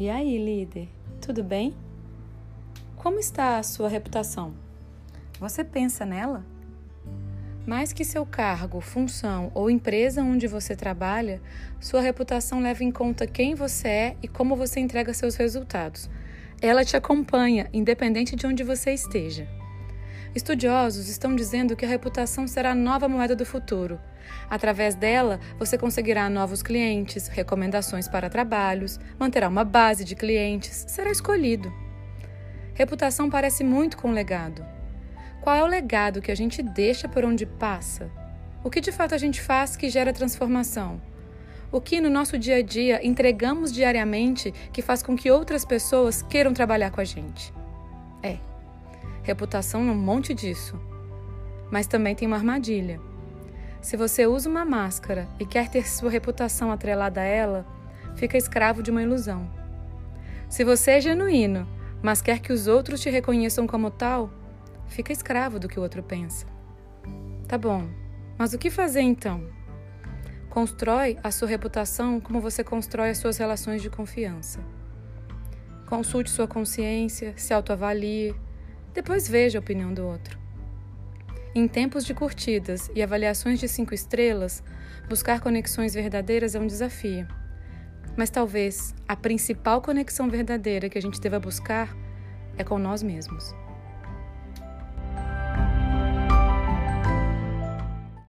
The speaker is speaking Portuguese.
E aí, líder, tudo bem? Como está a sua reputação? Você pensa nela? Mais que seu cargo, função ou empresa onde você trabalha, sua reputação leva em conta quem você é e como você entrega seus resultados. Ela te acompanha, independente de onde você esteja. Estudiosos estão dizendo que a reputação será a nova moeda do futuro. Através dela, você conseguirá novos clientes, recomendações para trabalhos, manterá uma base de clientes, será escolhido. Reputação parece muito com legado. Qual é o legado que a gente deixa por onde passa? O que de fato a gente faz que gera transformação? O que no nosso dia a dia entregamos diariamente que faz com que outras pessoas queiram trabalhar com a gente? É, Reputação é um monte disso. Mas também tem uma armadilha. Se você usa uma máscara e quer ter sua reputação atrelada a ela, fica escravo de uma ilusão. Se você é genuíno, mas quer que os outros te reconheçam como tal, fica escravo do que o outro pensa. Tá bom, mas o que fazer então? Constrói a sua reputação como você constrói as suas relações de confiança. Consulte sua consciência, se autoavalie, depois veja a opinião do outro. Em tempos de curtidas e avaliações de cinco estrelas, buscar conexões verdadeiras é um desafio. Mas talvez a principal conexão verdadeira que a gente deva buscar é com nós mesmos.